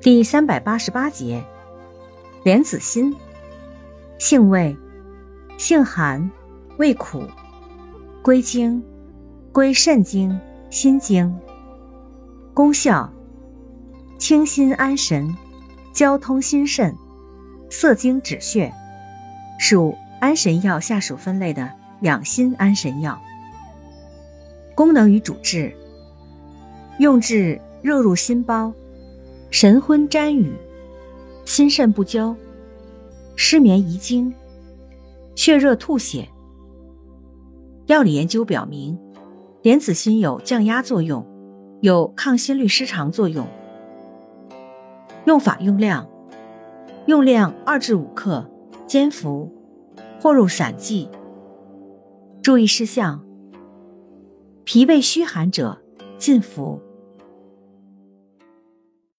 第三百八十八节，莲子心，性味，性寒，味苦，归经，归肾经、心经。功效，清心安神，交通心肾，涩精止血，属安神药下属分类的养心安神药。功能与主治，用治热入心包。神昏沾雨，心肾不交，失眠遗精，血热吐血。药理研究表明，莲子心有降压作用，有抗心律失常作用。用法用量：用量二至五克，煎服，或入散剂。注意事项：脾胃虚寒者禁服。